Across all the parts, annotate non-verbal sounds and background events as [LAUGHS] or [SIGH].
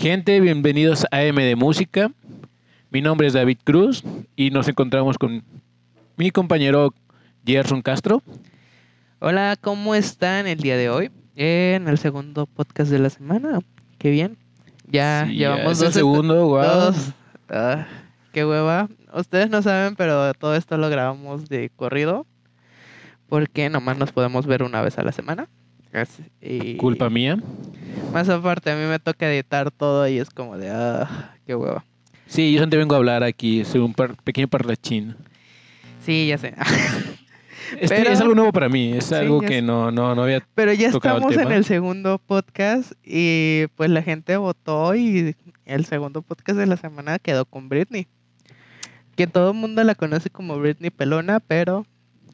Gente, bienvenidos a AM de Música. Mi nombre es David Cruz y nos encontramos con mi compañero Gerson Castro. Hola, ¿cómo están el día de hoy? En el segundo podcast de la semana. Qué bien. Ya Sí, llevamos dos. segundo, guau. dos- Ah, qué hueva. Ustedes no saben, pero todo esto lo grabamos de corrido. Porque nomás nos podemos ver una vez a la semana. Y Culpa mía. Más aparte, a mí me toca editar todo y es como de, ah, qué hueva. Sí, yo te vengo a hablar aquí, soy un par- pequeño parlachín. Sí, ya sé. [LAUGHS] Este Pero- es algo nuevo para mí, es Sí, algo que no, no, no había... Pero ya tocado el estamos en el segundo podcast y pues la gente votó y el segundo podcast de la semana quedó con Britney. Que todo el mundo la conoce como Britney Pelona, pero...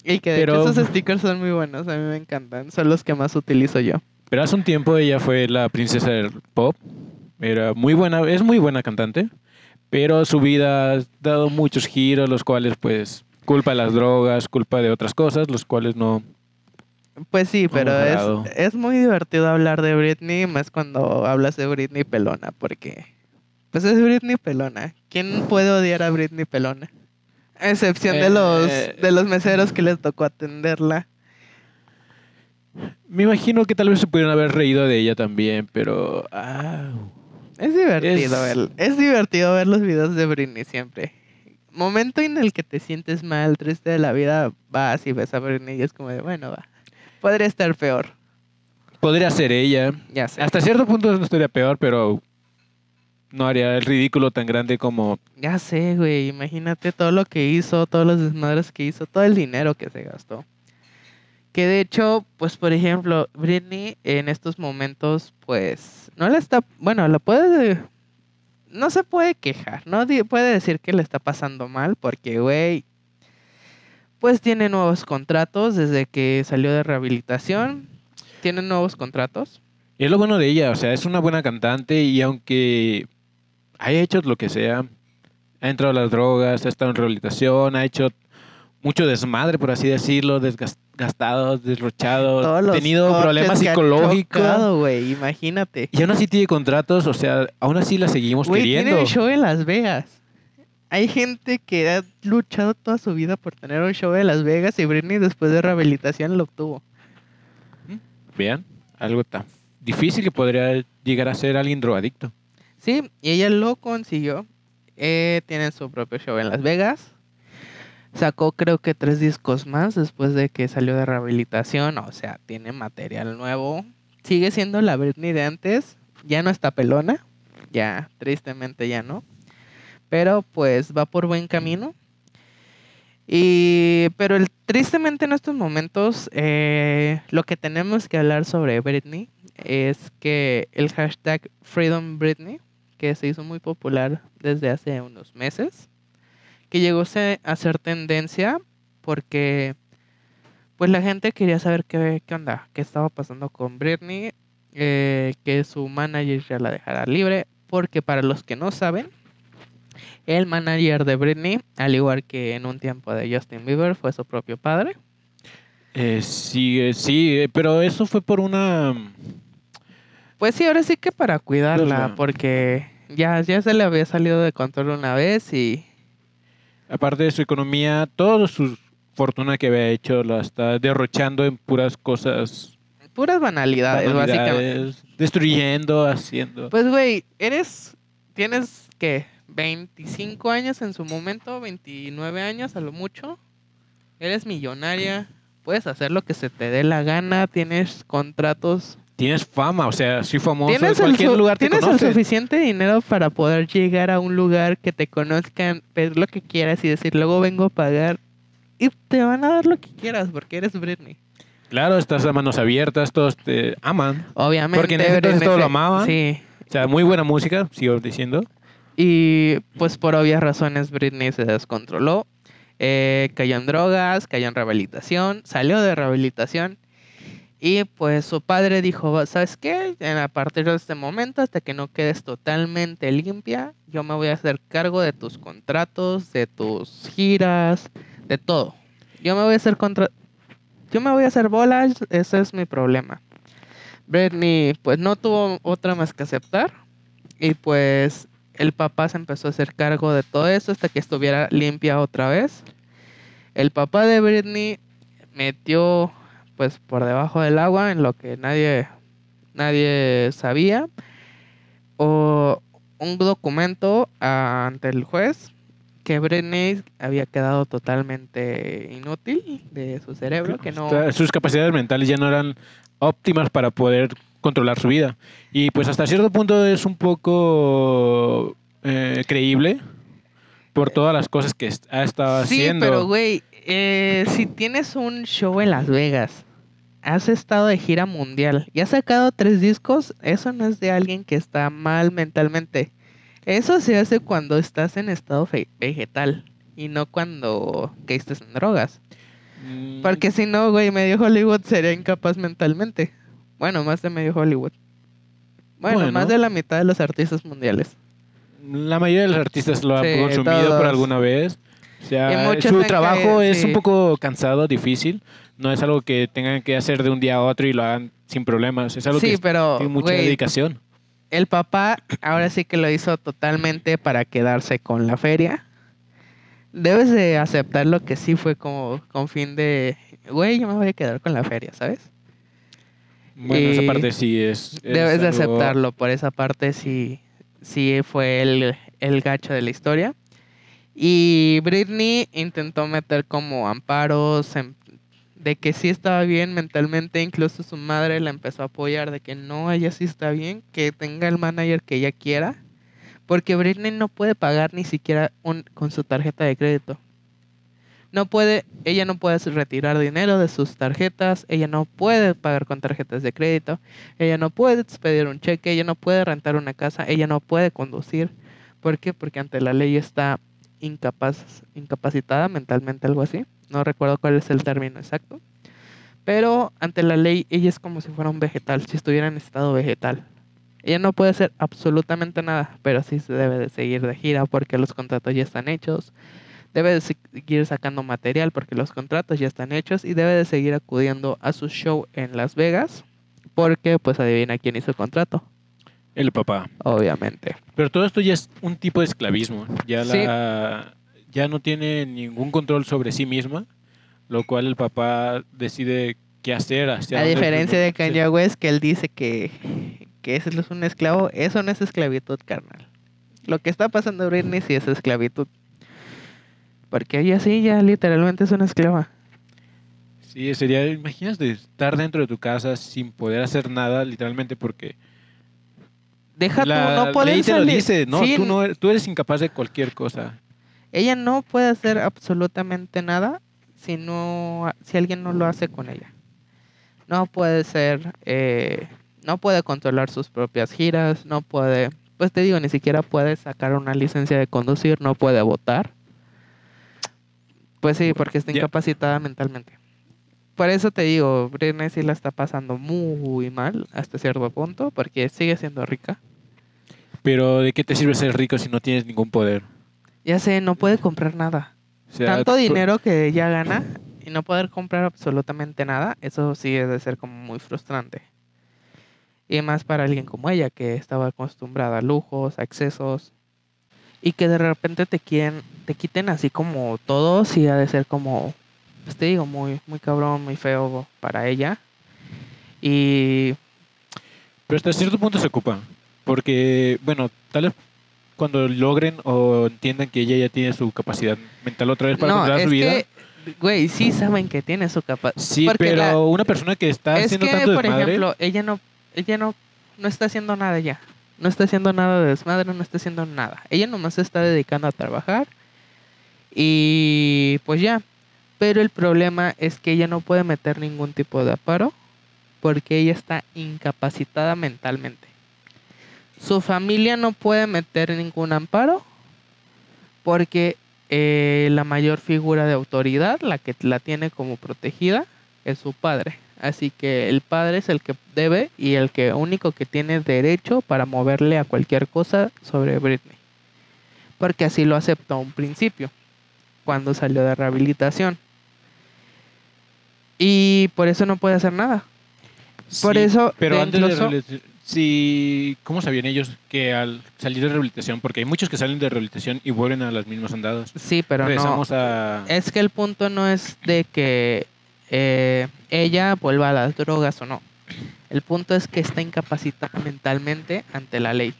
Y que de hecho esos stickers son muy buenos, a mí me encantan. Son los que más utilizo yo. Pero hace un tiempo ella fue la princesa del pop, era muy buena, es muy buena cantante, pero su vida ha dado muchos giros, los cuales pues culpa de las drogas, culpa de otras cosas, los cuales no... Pues sí, pero es, es muy divertido hablar de Britney, más cuando hablas de Britney Pelona, porque... Pues es Britney Pelona. ¿Quién puede odiar a Britney Pelona? A excepción de Eh, los, eh. de los meseros que les tocó atenderla. Me imagino que tal vez se pudieron haber reído de ella también, pero... ah, Es divertido Es- ver, es divertido ver los videos de Britney siempre. Momento en el que te sientes mal, triste de la vida, vas y ves a Britney y es como de, bueno, va. Podría estar peor. podría ser ella. Ya sé. Hasta cierto punto no estaría peor, pero no haría el ridículo tan grande como... Ya sé, güey. Imagínate todo lo que hizo, todos los desmadres que hizo, todo el dinero que se gastó. Que de hecho, pues por ejemplo, Britney en estos momentos, pues no le está, bueno, lo puede, no se puede quejar, no puede decir que le está pasando mal, porque, güey, pues tiene nuevos contratos desde que salió de rehabilitación, tiene nuevos contratos. Es lo bueno de ella, o sea, es una buena cantante y aunque haya hecho lo que sea, ha entrado a las drogas, ha estado en rehabilitación, ha hecho mucho desmadre, por así decirlo, desgastado, desrochado, Todos tenido problemas ha psicológicos. güey, imagínate. Y aún así tiene contratos, o sea, aún así la seguimos Güey, queriendo. tiene un show en Las Vegas. Hay gente que ha luchado toda su vida por tener un show en Las Vegas y Britney después de rehabilitación lo obtuvo. Vean, algo tan difícil que podría llegar a ser alguien drogadicto. Sí, y ella lo consiguió. Eh, tiene su propio show en Las Vegas. Sacó creo que tres discos más después de que salió de rehabilitación. O sea, tiene material nuevo. Sigue siendo la Britney de antes. Ya no está pelona. Ya, tristemente ya no. Pero pues va por buen camino. Y, pero el, tristemente en estos momentos eh, lo que tenemos que hablar sobre Britney es que el hashtag Freedom Britney, que se hizo muy popular desde hace unos meses, que llegó a ser tendencia porque pues la gente quería saber qué, qué onda, qué estaba pasando con Britney, eh, que su manager ya la dejara libre, porque para los que no saben, el manager de Britney, al igual que en un tiempo de Justin Bieber, fue su propio padre. Eh, sí, eh, sí, pero eso fue por una... Pues sí, ahora sí que para cuidarla, porque ya, ya se le había salido de control una vez y Aparte de su economía, toda su fortuna que había hecho la está derrochando en puras cosas, puras banalidades, básicamente. banalidades, destruyendo, haciendo. Pues, güey, eres, tienes, ¿qué? 25 años en su momento, 29 años a lo mucho. Eres millonaria, puedes hacer lo que se te dé la gana, tienes contratos. Tienes fama, o sea, soy famoso, en Tienes, el, cualquier lugar te tienes el suficiente dinero para poder llegar a un lugar que te conozcan, pedir lo que quieras y decir, luego vengo a pagar. Y te van a dar lo que quieras porque eres Britney. Claro, estás a manos abiertas, todos te aman. Obviamente. Porque en ese entonces todos lo amaban. Sí. O sea, muy buena música, sigo diciendo. Y pues por obvias razones Britney se descontroló. Eh, cayó en drogas, cayó en rehabilitación, salió de rehabilitación. Y pues su padre dijo, ¿sabes qué? A partir de este momento, hasta que no quedes totalmente limpia, yo me voy a hacer cargo de tus contratos, de tus giras, de todo. Yo me voy a hacer contra... Yo me voy a hacer bolas, ese es mi problema. Britney pues no tuvo otra más que aceptar Y pues el papá se empezó a hacer cargo de todo eso hasta que estuviera limpia otra vez. El papá de Britney metió pues por debajo del agua en lo que nadie nadie sabía o un documento ante el juez que Britney había quedado totalmente inútil de su cerebro, que no sus capacidades mentales ya no eran óptimas para poder controlar su vida. Y pues hasta cierto punto es un poco eh, creíble por todas las cosas que ha estado haciendo. Sí, pero güey, eh, si tienes un show en Las Vegas, has estado de gira mundial y has sacado tres discos, eso no es de alguien que está mal mentalmente. Eso se hace cuando estás en estado vegetal y no cuando caíste en drogas. Mm. Porque si no, güey, medio Hollywood sería incapaz mentalmente. Bueno, más de medio Hollywood. Bueno, más de la mitad de los artistas mundiales. La mayoría de los artistas lo han consumido por alguna vez. O sea, su trabajo es un poco cansado, difícil. No es algo que tengan que hacer de un día a otro y lo hagan sin problemas. Es algo que tiene mucha dedicación. El papá ahora sí que lo hizo totalmente para quedarse con la feria. Debes de aceptar lo que sí fue como con fin de, güey, yo me voy a quedar con la feria, ¿sabes? Bueno, esa parte sí es. debes de aceptarlo, por esa parte sí, sí fue el, el gacho de la historia. Y Britney intentó meter como amparos de que sí estaba bien mentalmente, incluso su madre la empezó a apoyar de que no, ella sí está bien, que tenga el manager que ella quiera, porque Britney no puede pagar ni siquiera con su tarjeta de crédito. No puede, ella no puede retirar dinero de sus tarjetas, ella no puede pagar con tarjetas de crédito, ella no puede expedir un cheque, ella no puede rentar una casa, ella no puede conducir. ¿Por qué? Porque ante la ley está incapaz, incapacitada mentalmente, algo así. No recuerdo cuál es el término exacto. Pero ante la ley ella es como si fuera un vegetal, si estuviera en estado vegetal. Ella no puede hacer absolutamente nada, pero sí se debe de seguir de gira porque los contratos ya están hechos, debe de seguir sacando material porque los contratos ya están hechos y debe de seguir acudiendo a su show en Las Vegas porque pues adivina quién hizo el contrato. El papá. Obviamente. Pero todo esto ya es un tipo de esclavismo. Ya la ya no tiene ningún control sobre sí misma, lo cual el papá decide qué hacer. Hacia a diferencia de Kanye West, que él dice que, que ese es un esclavo, eso no es esclavitud, carnal. Lo que está pasando a Britney sí es esclavitud. Porque ella sí, ya literalmente es una esclava. Sí, sería, imaginas de estar dentro de tu casa sin poder hacer nada, literalmente porque... Deja tú, no poder salir. Lo dice, no, tú no, tú eres incapaz de cualquier cosa. Ella no puede hacer absolutamente nada si no, si alguien no lo hace con ella. No puede ser, eh, no puede controlar sus propias giras, no puede, pues te digo, ni siquiera puede sacar una licencia de conducir, no puede votar. Pues sí, porque está incapacitada mentalmente. Por eso te digo, Britney sí la está pasando muy mal hasta cierto punto, porque sigue siendo rica. Pero ¿de qué te sirve ser rico si no tienes ningún poder? Ya sé, no puede comprar nada. Tanto dinero que ella gana y no poder comprar absolutamente nada, eso sí debe ser como muy frustrante. Y más para alguien como ella, que estaba acostumbrada a lujos, a excesos, y que de repente te quieren, te quiten así como todo, sí ha de ser como, pues te digo, muy, muy cabrón, muy feo para ella. Y... Pero hasta cierto punto se ocupa, porque, bueno, tal vez cuando logren o entiendan que ella ya tiene su capacidad mental otra vez para controlar su vida. Que, güey, sí saben que tiene su capacidad. Sí, pero una persona que está haciendo tanto por ejemplo, ella no, ella no, no está haciendo nada ya. No está haciendo nada de desmadre, no está haciendo nada. Ella nomás se está dedicando a trabajar. Y pues ya. Pero el problema es que ella no puede meter ningún tipo de aparo porque ella está incapacitada mentalmente. Su familia no puede meter ningún amparo porque eh, la mayor figura de autoridad, la que la tiene como protegida, es su padre. Así que el padre es el que debe y el que único que tiene derecho para moverle a cualquier cosa sobre Britney. Porque así lo aceptó a un principio, cuando salió de rehabilitación. Y por eso no puede hacer nada. Por eso, pero antes de si, ¿cómo sabían ellos que al salir de rehabilitación, porque hay muchos que salen de rehabilitación y vuelven a las mismas andadas? Sí, pero no. A... Es que el punto no es de que eh, ella vuelva a las drogas o no. El punto es que está incapacitada mentalmente ante la ley.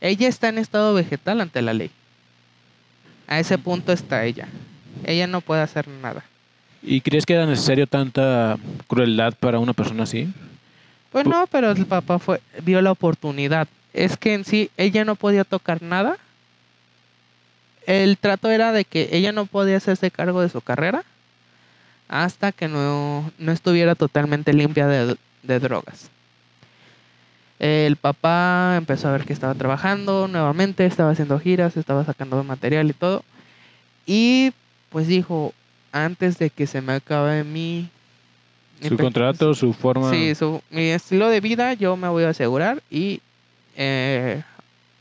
Ella está en estado vegetal ante la ley. A ese punto está ella. Ella no puede hacer nada. ¿Y crees que era necesario tanta crueldad para una persona así? Pues Pu- no, pero el papá fue, vio la oportunidad. Es que en sí ella no podía tocar nada. El trato era de que ella no podía hacerse cargo de su carrera hasta que no, no estuviera totalmente limpia de, de drogas. El papá empezó a ver que estaba trabajando nuevamente, estaba haciendo giras, estaba sacando material y todo. Y pues dijo, antes de que se me acabe mi... Su contrato, su forma... Sí, su, mi estilo de vida yo me voy a asegurar y eh,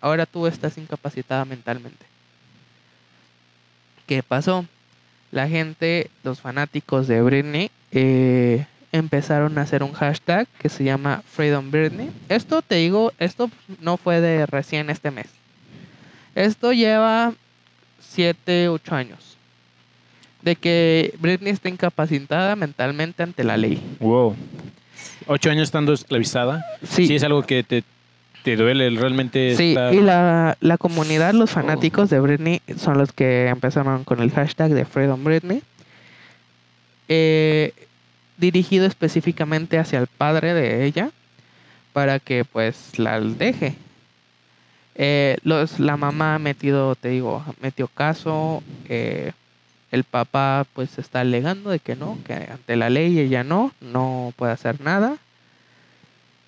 ahora tú estás incapacitada mentalmente. ¿Qué pasó? La gente, los fanáticos de Britney, eh, empezaron a hacer un hashtag que se llama Freedom Britney. Esto te digo, esto no fue de recién este mes. Esto lleva 7, 8 años. De que Britney está incapacitada mentalmente ante la ley. Wow. Ocho años estando esclavizada. Sí, es algo que te, te duele realmente. Sí, estar- y la, la comunidad, los fanáticos de Britney son los que empezaron con el hashtag de Freedom Britney. eh, dirigido específicamente hacia el padre de ella para que pues la deje. Eh, los, la mamá ha metido, te digo, metió caso. eh, el papá pues está alegando de que no, que ante la ley ella no, no puede hacer nada.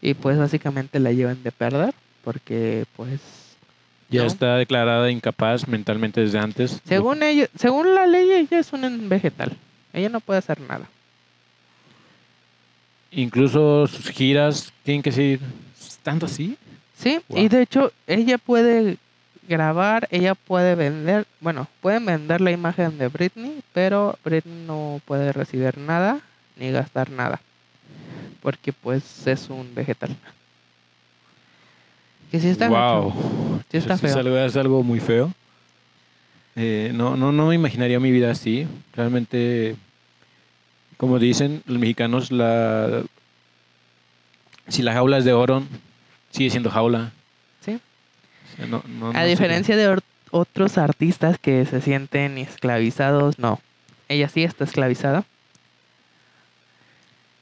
Y pues básicamente la llevan de perder porque pues ya no. está declarada incapaz mentalmente desde antes. según ella, según la ley ella es un vegetal. Ella no puede hacer nada. Incluso sus giras tienen que seguir tanto así. Sí, y de hecho ella puede grabar, ella puede vender, bueno, pueden vender la imagen de Britney, pero Britney no puede recibir nada ni gastar nada, porque pues es un vegetal. Que sí está wow. sí está es feo. algo, es algo muy feo. Eh, no, no, no me imaginaría mi vida así. Realmente, como dicen los mexicanos, la si la jaula es de oro, sigue siendo jaula. Sí. No- no- no A diferencia de otros artistas que se sienten esclavizados, no. Ella sí está esclavizada.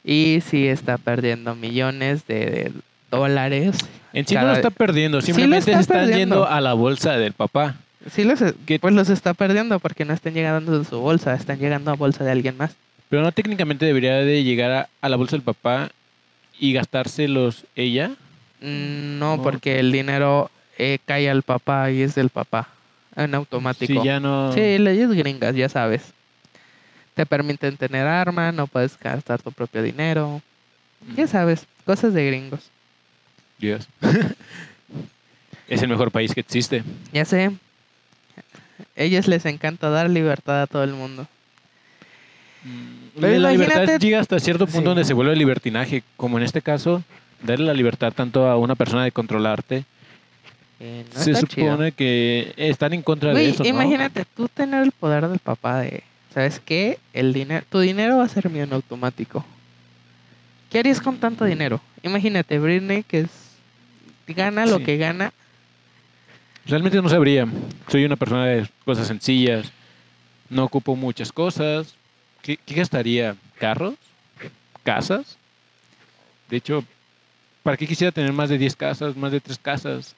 Y sí está perdiendo millones de, de dólares. En sí no lo está perdiendo, Sí simplemente está se están perdiendo. yendo a la bolsa del papá. Sí, los, ¿Qué- pues los está perdiendo porque no están llegando de su bolsa, están llegando a bolsa de alguien más. Pero no técnicamente debería de llegar a, a la bolsa del papá y gastárselos ella. Mm, No, No. porque el dinero eh, cae al papá y es del papá, en automático. Si ya no... Sí, leyes gringas, ya sabes. Te permiten tener arma, no puedes gastar tu propio dinero. Ya sabes, cosas de gringos. Dios. [LAUGHS] es el mejor país que existe. Ya sé. Ellos les encanta dar libertad a todo el mundo. Pero la libertad llega hasta cierto punto Sí. donde se vuelve libertinaje, como en este caso, darle la libertad tanto a una persona de controlarte. Eh, no se chido. supone que están en contra de eso, ¿no? imagínate tú tener el poder del papá de, ¿sabes qué? El dinero, tu dinero va a ser mío en automático. ¿Qué harías con tanto dinero? Imagínate, Britney que es gana lo que gana. Realmente no sabría. Soy una persona de cosas sencillas. No ocupo muchas cosas. ¿Qué, qué gastaría? ¿Carros? ¿Casas? De hecho, ¿para qué quisiera tener más de 10 casas, más de 3 casas?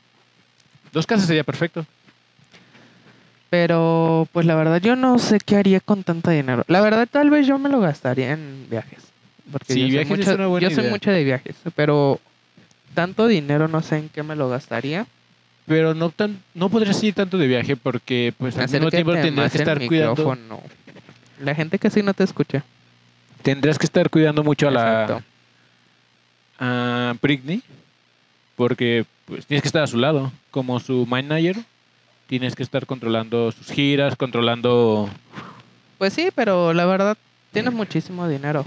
Dos casas sería perfecto. Pero, pues la verdad, yo no sé qué haría con tanto dinero. La verdad, tal vez yo me lo gastaría en viajes. Porque Sí, yo, soy viajes es mucho, una buena yo soy mucho de viajes. Pero tanto dinero no sé en qué me lo gastaría. Pero no tan, no podrías ir tanto de viaje porque pues al mismo tiempo tendrías que estar cuidando. La gente casi no te escucha. Tendrías que estar cuidando mucho a la a Britney porque pues tienes que estar a su lado como su manager. Tienes que estar controlando sus giras, controlando Pues sí, pero la verdad, tienes muchísimo dinero.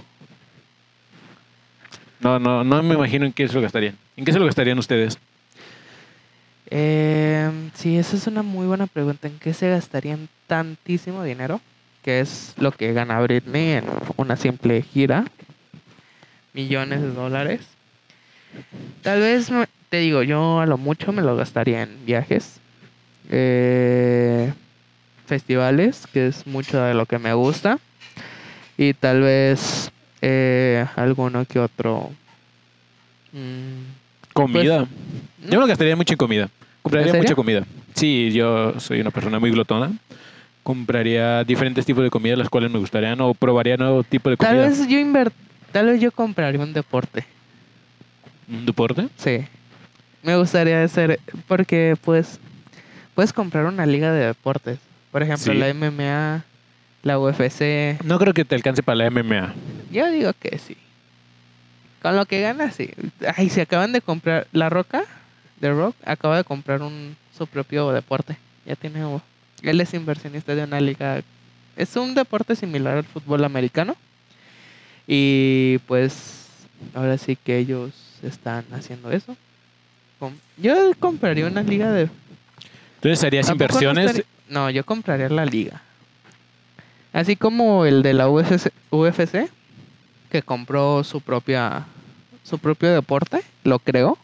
No, no, no me imagino en qué se lo gastarían. ¿En qué se lo gastarían ustedes? Eh, sí, esa es una muy buena pregunta. ¿En qué se gastarían tantísimo dinero? Que es lo que gana Britney en una simple gira. Millones de dólares. Tal vez, me- te digo, yo a lo mucho me lo gastaría en viajes. eh, festivales, que es mucho de lo que me gusta. Y tal vez eh, alguno que otro. mm, Comida. Pues, Yo me lo gastaría mucho en comida. Compraría mucha comida. Sí, yo soy una persona muy glotona. Compraría diferentes tipos de comida, las cuales me gustarían, o probaría nuevo tipo de Tal comida. vez yo inver tal vez yo compraría un deporte. ¿Un deporte? Sí. Me gustaría hacer porque pues puedes comprar una liga de deportes. Por ejemplo, Sí. la MMA, la UFC. No creo que te alcance para la MMA. Yo digo que sí. Con lo que gana, sí. Ay, se acaban de comprar La Roca, The Rock, acaba de comprar un su propio deporte. Ya tiene él es inversionista de una liga. Es un deporte similar al fútbol americano. Y pues ahora sí que ellos están haciendo eso. Yo compraría una liga de Entonces harías no inversiones. No, yo compraría la liga. Así como el de la UFC, UFC, que compró su propia su propio deporte, lo creo.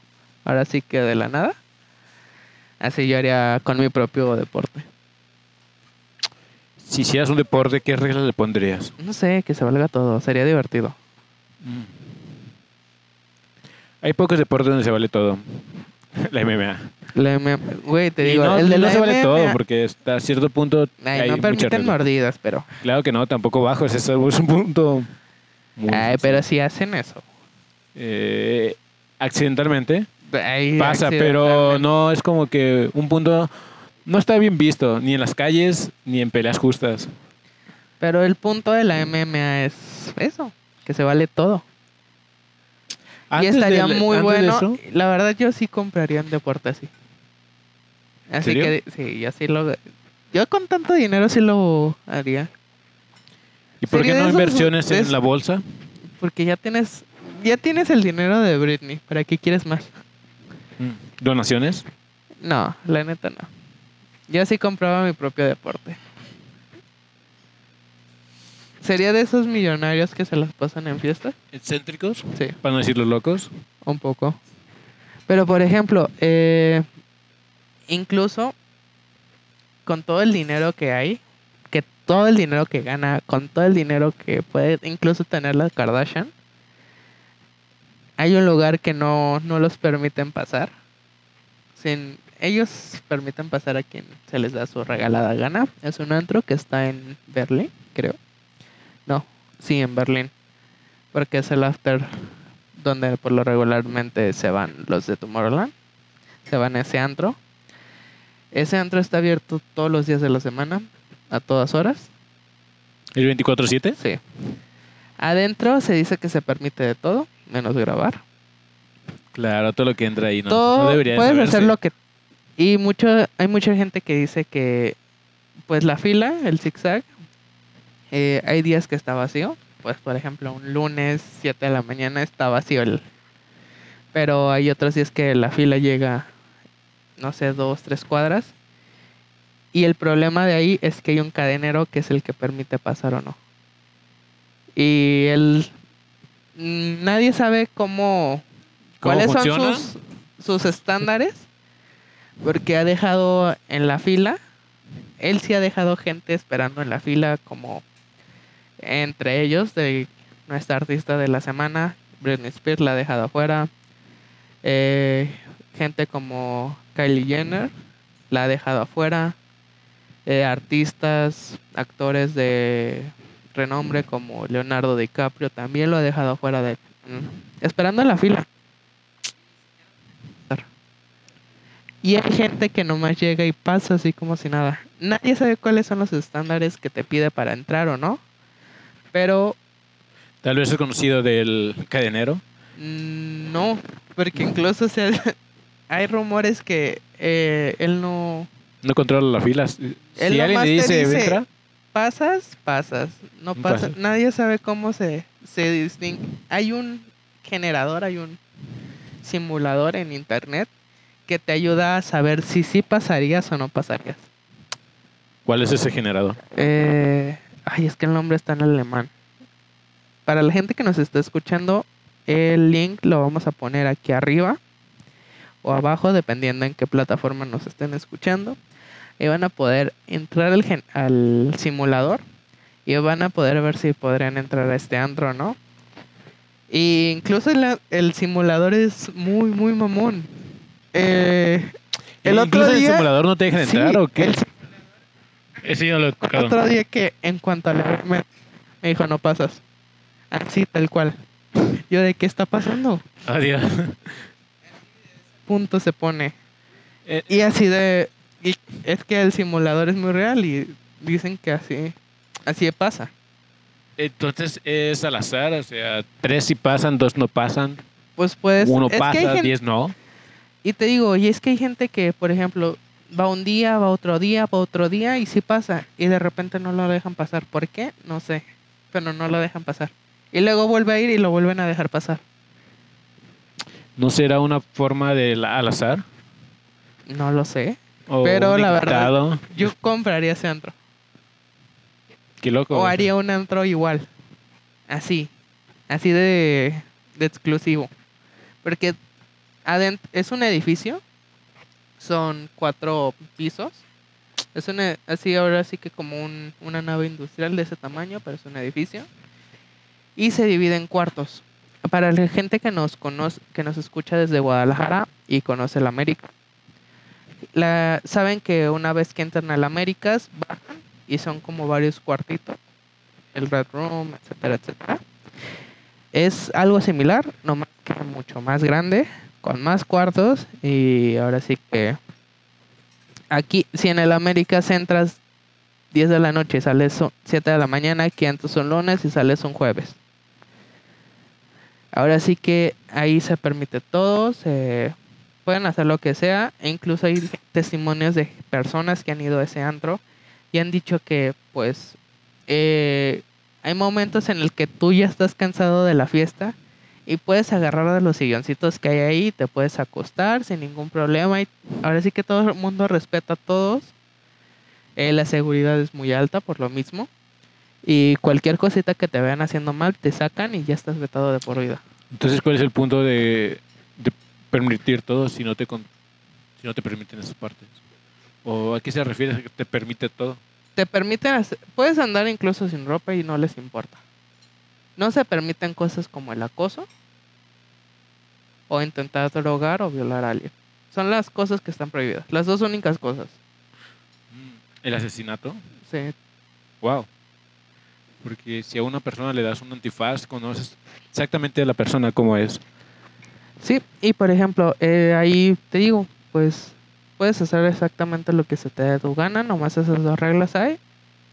Ahora sí que de la nada. Así yo haría con mi propio deporte. Si hicieras un deporte, ¿qué reglas le pondrías? No sé, que se valga todo, sería divertido. Hay pocos deportes donde se vale todo. La MMA. La M- Güey, te digo, no, el de no la se vale MMA, todo, porque hasta cierto punto ay, hay no permiten mordidas, pero... Claro que no, tampoco bajos. Eso es un punto. muy Ay, difícil. pero si hacen eso. Eh, accidentalmente Ay, pasa, pero accidentalmente. no es como que un punto. No está bien visto, ni en las calles, ni en peleas justas. Pero el punto de la MMA es eso, que se vale todo. Y estaría del- muy bueno. eso, La verdad, yo sí compraría un deporte así. Así ¿Serio? que sí, yo sí lo. Yo con tanto dinero sí lo haría. ¿y por qué no inversiones en la bolsa? Porque ya tienes. Ya tienes el dinero de Britney. ¿Para qué quieres más? Mm. ¿Donaciones? No, la neta no. Yo sí compraba mi propio deporte. ¿Sería de esos millonarios que se las pasan en fiesta? ¿Excéntricos? Sí. Para no decir los locos. Un poco. Pero por ejemplo, eh, incluso con todo el dinero que hay, que todo el dinero que gana, con todo el dinero que puede incluso tener la Kardashian, hay un lugar que no, no los permiten pasar. Sin, ellos permiten pasar a quien se les da su regalada gana. Es un antro que está en Berlín, creo. No, sí, en Berlín. Porque es el after donde por lo regularmente se van los de Tomorrowland. Se van a ese antro. Ese antro está abierto todos los días de la semana, a todas horas. ¿El 24-7? Sí. Adentro se dice que se permite de todo, menos grabar. Claro, todo lo que entra ahí no, todo no debería de puedes saberse. hacer lo que y mucho hay mucha gente que dice que pues la fila, el zigzag, eh, hay días que está vacío. Pues por ejemplo un lunes 7 de la mañana está vacío el pero hay otros días que la fila llega no sé dos tres cuadras y el problema de ahí es que hay un cadenero que es el que permite pasar o no y él nadie sabe cómo ¿Cómo cuáles funciona? son sus, sus estándares porque ha dejado en la fila él sí ha dejado gente esperando en la fila como entre ellos de nuestra artista de la semana Britney Spears la ha dejado afuera Eh, gente como Kylie Jenner la ha dejado afuera Eh, artistas actores de renombre como Leonardo DiCaprio también lo ha dejado afuera de mm, esperando en la fila Y hay gente que nomás llega y pasa así como si nada. Nadie sabe cuáles son los estándares que te pide para entrar o no. Pero Tal vez es conocido del cadenero. mm, no, porque incluso ha- [LAUGHS] hay rumores que eh, él no... No controla las filas. Si Él alguien le te dice, dice- entra, Pasas, pasas. No pasa. Pasa. Nadie sabe cómo se, se distingue. Hay un generador, hay un simulador en internet que te ayuda a saber si sí pasarías o no pasarías. ¿Cuál es ese generador? Eh, ay, es que el nombre está en alemán. Para la gente que nos está escuchando, el link lo vamos a poner aquí arriba o abajo, dependiendo en qué plataforma nos estén escuchando. Y van a poder entrar al, gen- al simulador y van a poder ver si podrían entrar a este antro o no. Y incluso el, el simulador es muy, muy mamón. Eh, el otro día, el simulador no te dejan sí, entrar o qué? el Ese yo no lo he tocado. otro día que en cuanto a la me, me dijo no pasas. Así tal cual. [LAUGHS] Yo de qué está pasando. Adiós. Punto se pone. Eh, Y así de y es que el simulador es muy real y dicen que así así pasa. Entonces es al azar, o sea, tres sí pasan, dos no pasan, Pues pues uno es que hay pasa, gente- diez no. y te digo, y es que hay gente que, por ejemplo, va un día, va otro día, va otro día y sí pasa y de repente no lo dejan pasar. ¿Por qué? No sé, pero no lo dejan pasar. Y luego vuelve a ir y lo vuelven a dejar pasar. ¿No será una forma del al azar? No lo sé. ¿O Pero la verdad-? Yo compraría ese antro. Qué loco. O haría un antro igual. Así. Así de, de exclusivo. Porque adent- es un edificio. Son cuatro pisos. Es una, así ahora sí que como un- una nave industrial de ese tamaño, pero es un edificio. Y se divide en cuartos. Para la gente que nos conoce, que nos escucha desde Guadalajara y conoce la América. Saben que una vez que entran al Américas, bajan y son como varios cuartitos. El Red Room, etcétera, etcétera. Es algo similar, nomás que mucho más grande, con más cuartos y ahora sí que aquí, si en el Américas entras 10 de la noche y sales un- 7 de la mañana, aquí entras un lunes y sales un jueves. Ahora sí que ahí se permite todo, se pueden hacer lo que sea, e incluso hay testimonios de personas que han ido a ese antro y han dicho que pues eh, hay momentos en el que tú ya estás cansado de la fiesta y puedes agarrar de los silloncitos que hay ahí, te puedes acostar sin ningún problema y ahora sí que todo el mundo respeta a todos. Eh, la seguridad es muy alta por lo mismo. Y cualquier cosita que te vean haciendo mal, te sacan y ya estás vetado de por vida. Entonces, ¿cuál es el punto de, de permitir todo si no te con- si no te permiten esas partes? ¿O a qué se refiere que te permite todo? Te permiten, puedes andar incluso sin ropa y no les importa. No se permiten cosas como el acoso o intentar drogar o violar a alguien. Son las cosas que están prohibidas. Las dos únicas cosas. ¿El asesinato? Sí. Wow. Porque si a una persona le das un antifaz, conoces exactamente a la persona como es. Sí, y por ejemplo, eh, ahí te digo, pues puedes hacer exactamente lo que se te dé tu gana, nomás esas dos reglas hay,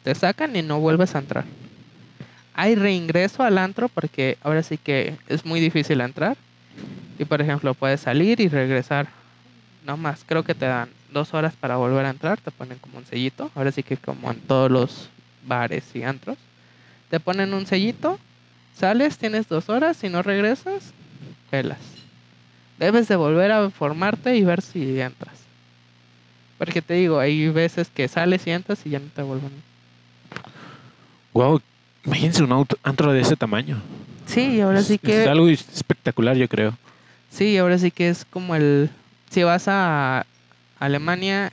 te sacan y no vuelves a entrar. Hay reingreso al antro porque ahora sí que es muy difícil entrar. Y por ejemplo, puedes salir y regresar. No más, creo que te dan dos horas para volver a entrar, te ponen como un sellito. Ahora sí que como en todos los bares y antros. Te ponen un sellito, sales, tienes dos horas, si no regresas, pelas. Debes de volver a formarte y ver si entras. Porque te digo, hay veces que sales y entras y ya no te vuelven. Wow. Imagínense un auto- antro de ese tamaño. Sí, y ahora sí Es- que... Es algo espectacular, yo creo. Sí, ahora sí que es como el... Si vas a Alemania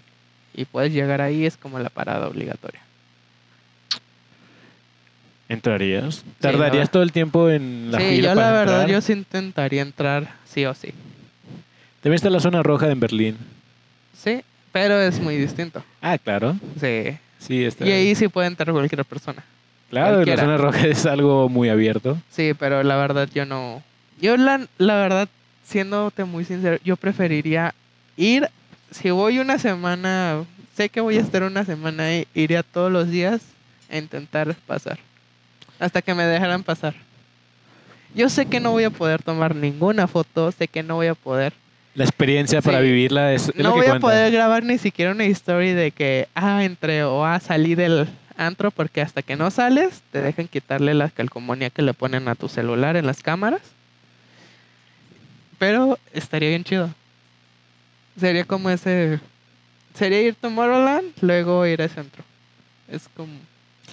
y puedes llegar ahí, es como la parada obligatoria. ¿Entrarías? ¿Tardarías todo el tiempo en la sí, fila yo la verdad, entrar? yo sí intentaría entrar sí o sí. También está la zona roja en Berlín. Sí, pero es muy distinto. Ah, claro. Sí. Sí, está. Y ahí sí puede entrar cualquier persona. Claro, la zona roja es algo muy abierto. Sí, pero la verdad yo no. Yo la, la verdad, siéndote muy sincero, yo preferiría ir. Si voy una semana, sé que voy a estar una semana ahí, iría todos los días a intentar pasar. Hasta que me dejaran pasar. Yo sé que no voy a poder tomar ninguna foto, sé que no voy a poder. La experiencia para Sí. vivirla es, es no lo que voy a poder grabar ni siquiera una historia de que, ah, entré o ah, salí del antro, porque hasta que no sales, te dejan quitarle la calcomanía que le ponen a tu celular en las cámaras. Pero estaría bien chido. Sería como ese. Sería ir a Tomorrowland, luego ir a centro. Es como.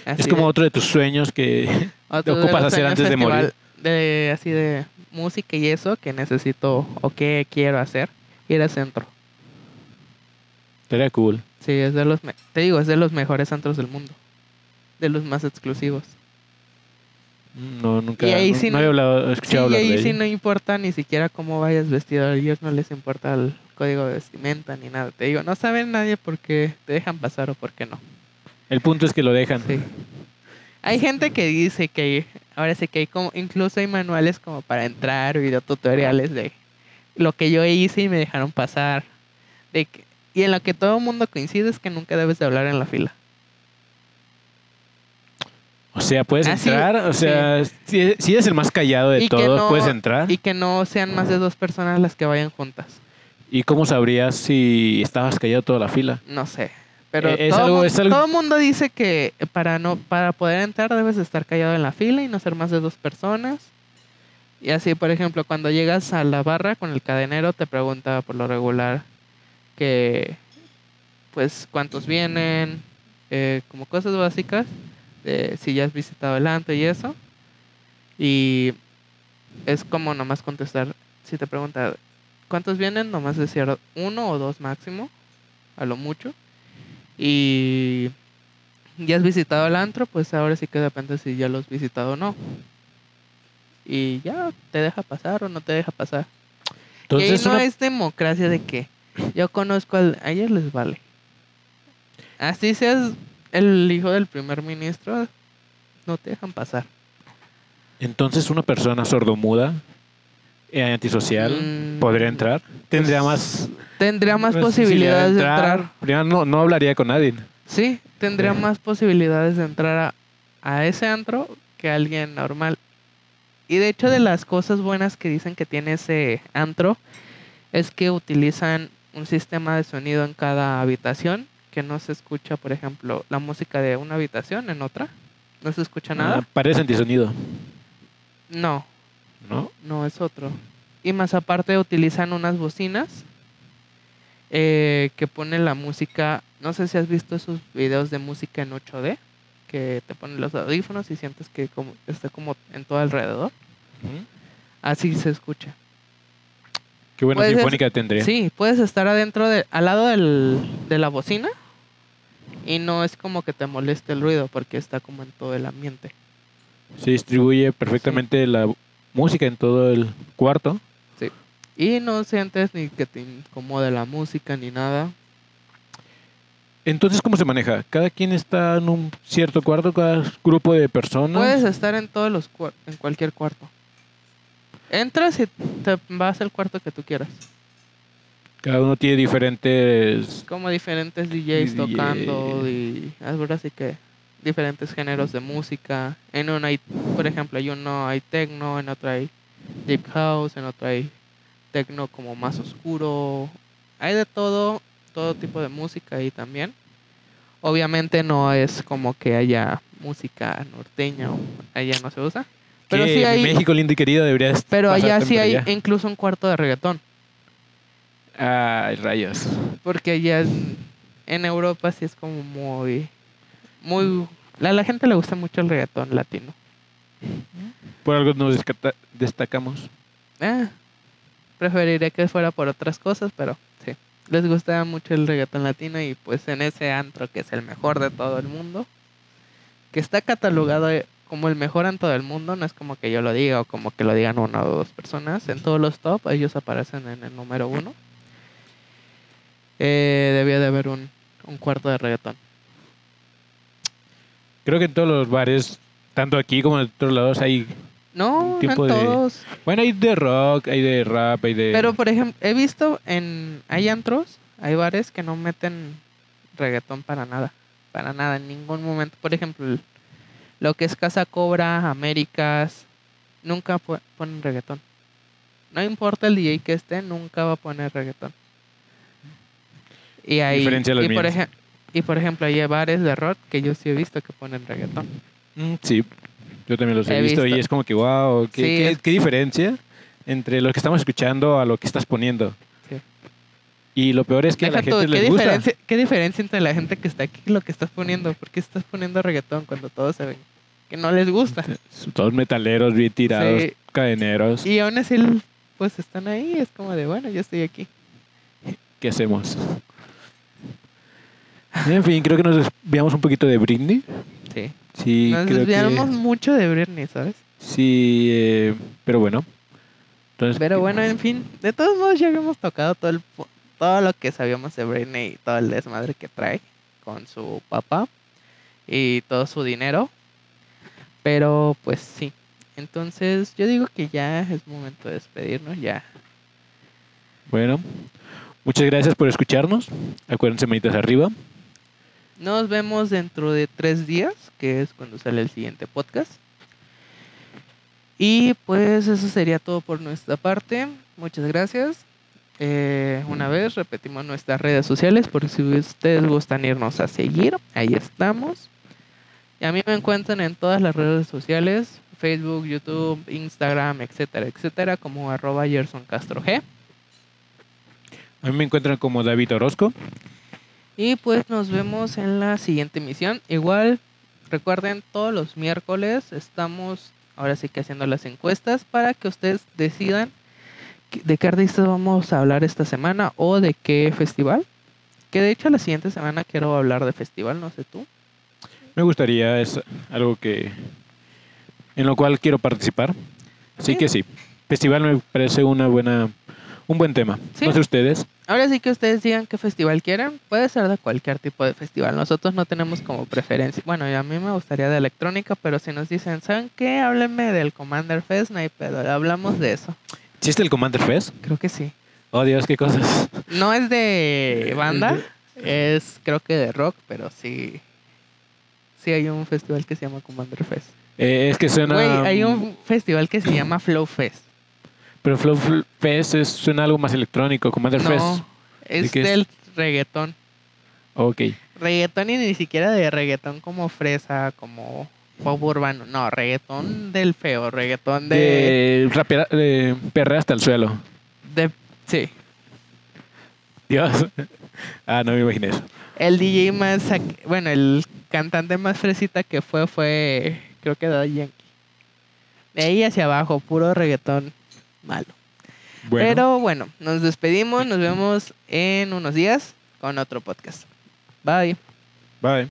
Es como de- otro de tus sueños que [LAUGHS] de ocupas hacer antes de morir. De, así de música y eso que necesito o que quiero hacer. Ir a centro. estaría cool. Sí, es de los. Te digo, es de los mejores centros del mundo. De los más exclusivos. Mm, No, nunca. Y ahí no, sí no no- había hablado, Sí, escuchado y hablar ahí de sí no importa ni siquiera cómo vayas vestido. A ellos no les importa el código de vestimenta ni nada. Te digo, no saben nadie por qué te dejan pasar o por qué no. El punto es que lo dejan. Sí. Hay gente que dice que ahora sí que hay como, incluso hay manuales como para entrar, videotutoriales de lo que yo hice y me dejaron pasar. De que- y en lo que todo el mundo coincide es que nunca debes de hablar en la fila. O sea, puedes Ah, sí, entrar. O sea, si, si eres el más callado de Y todos, no- puedes entrar. Y que no sean más de dos personas las que vayan juntas. ¿Y cómo sabrías si estabas callado toda la fila? No sé. Pero Eh, todo, algo- mu- es algo- todo mundo dice que para no para poder entrar debes de estar callado en la fila y no ser más de dos personas. Y así, por ejemplo, cuando llegas a la barra con el cadenero te pregunta por lo regular que pues cuántos vienen, eh, como cosas básicas, si ya has visitado el antro y eso. Y es como nomás contestar, si te pregunta cuántos vienen, nomás decir uno o dos máximo, a lo mucho. Y ya has visitado el antro, pues ahora sí que depende si ya lo has visitado o no. Y ya te deja pasar o no te deja pasar. y ahí Entonces, no una- es democracia de que yo conozco al... A ellos les vale. Así seas el hijo del primer ministro, no te dejan pasar. entonces una persona sordomuda, eh, antisocial, Mm, podría entrar. Tendría pues, más Tendría más posibilidades de entrar. Primero, no, no hablaría con nadie. Sí, tendría Ajá. más posibilidades de entrar a, a ese antro que alguien normal. Y de hecho de las cosas buenas que dicen que tiene ese antro es que utilizan un sistema de sonido en cada habitación que no se escucha, por ejemplo, la música de una habitación en otra. No se escucha Ah, nada. parece antisonido, No, ¿no? no es otro. Y más aparte utilizan unas bocinas eh, que ponen la música. No sé si has visto esos videos de música en 8D, que te ponen los audífonos y sientes que como, está como en todo alrededor. Así se escucha. Qué buena Puede ser- sinfónica tendría. Sí, puedes estar adentro, de, al lado del, de la bocina y no es como que te moleste el ruido porque está como en todo el ambiente. Se distribuye perfectamente la música en todo el cuarto. Y no sientes ni que te incomode la música ni nada. Entonces, ¿cómo se maneja? ¿Cada quien está en un cierto cuarto, cada grupo de personas? Puedes estar en todos los en cualquier cuarto. Entras y te vas al cuarto que tú quieras. Cada uno tiene diferentes... Como diferentes DJs DJ. tocando y ahora sí que diferentes géneros de música. En uno hay, por ejemplo, hay uno hay techno, en otro hay deep house, en otro hay techno como más oscuro. Hay de todo, todo tipo de música ahí también. Obviamente no es como que haya música norteña o allá no se usa. Pero sí hay, México lindo y querido debería pero allá sí hay allá. incluso un cuarto de reggaetón. Ay, rayos. Porque allá en, en Europa sí es como muy... muy a la gente le gusta mucho el reggaetón latino. Por algo nos destacamos. Eh, preferiría que fuera por otras cosas, pero sí. Les gusta mucho el reggaetón latino y pues en ese antro que es el mejor de todo el mundo, que está catalogado eh, como el mejor antro del mundo, no es como que yo lo diga o como que lo digan una o dos personas. En todos los top ellos aparecen en el número uno. Eh, debía de haber un, un cuarto de reggaetón. Creo que en todos los bares, tanto aquí como en otros lados, hay... No, no en de- todos. Bueno, hay de rock, hay de rap, hay de... Pero por ejemplo, he visto en hay antros, hay bares que no meten reggaetón para nada, para nada en ningún momento. Por ejemplo, lo que es Casa Cobra, Américas, nunca ponen reggaetón. No importa el DJ que esté, nunca va a poner reggaetón. Y hay Diferencia a las y por, mías. ejem- y por ejemplo, hay bares de rock que yo sí he visto que ponen reggaetón. Mm, sí, yo también los he, He visto, visto. y es como que, wow, qué, Sí, qué- es- qué diferencia entre lo que estamos escuchando a lo que estás poniendo. Sí. Y lo peor es que a la Deja tú, gente ¿qué, les gusta. diferencia, ¿Qué diferencia entre la gente que está aquí y lo que estás poniendo? ¿Por qué estás poniendo reggaetón cuando todos saben que no les gusta? Todos metaleros bien tirados, Sí. cadeneros. Y aún así, pues están ahí. Es como de, bueno, yo estoy aquí. ¿Qué hacemos? En fin, creo que nos desviamos un poquito de Britney. Sí. Sí, Nos creo desviamos que... mucho de Britney, ¿sabes? Sí, eh, pero bueno. Entonces, Pero bueno, en fin, de todos modos ya habíamos tocado todo el todo lo que sabíamos de Britney y todo el desmadre que trae con su papá y todo su dinero. Pero pues sí. Entonces yo digo que ya es momento de despedirnos, ya. Bueno, muchas gracias por escucharnos. Acuérdense, manitas arriba. Nos vemos dentro de tres días, que es cuando sale el siguiente podcast. Y pues eso sería todo por nuestra parte. Muchas gracias. Eh, una vez repetimos nuestras redes sociales por si ustedes gustan irnos a seguir. Ahí estamos. Y a mí me encuentran en todas las redes sociales. Facebook, YouTube, Instagram, etcétera, etcétera, como arroba. A mí me encuentran como David Orozco. Y pues nos vemos en la siguiente emisión. Igual, recuerden, todos los miércoles estamos ahora sí que haciendo las encuestas para que ustedes decidan de qué artistas vamos a hablar esta semana o de qué festival. Que de hecho la siguiente semana quiero hablar de festival, no sé tú. Me gustaría, es algo que en lo cual quiero participar. Así Sí. que sí, festival me parece una buena, un buen tema. Sí. No sé ustedes. Ahora sí que ustedes digan qué festival quieren. Puede ser de cualquier tipo de festival. Nosotros no tenemos como preferencia. Bueno, a mí me gustaría de electrónica, pero si nos dicen, ¿saben qué? Háblenme del Commander Fest, no hay pedo. Hablamos de eso. ¿Existe el Commander Fest? Creo que sí. Oh Dios, qué cosas. No es de banda, es creo que de rock, pero sí. Sí hay un festival que se llama Commander Fest. Eh, es que suena. Güey, hay un festival que se llama Flow Fest. Pero Flow Fest es- suena algo más electrónico. Commander Fest. No, es qué es? del reggaetón. Ok. Reggaetón y ni siquiera de reggaetón como fresa, como pop urbano. No, reggaetón del feo, reggaetón de... De, rapera- de perrea hasta el suelo. de sí. Dios. Ah, no me imaginé eso. El DJ más, bueno, el cantante más fresita que fue fue, creo que Daddy Yankee. De ahí hacia abajo, puro reggaetón malo. Bueno, Pero bueno, nos despedimos, nos vemos en unos días con otro podcast. Bye. bye.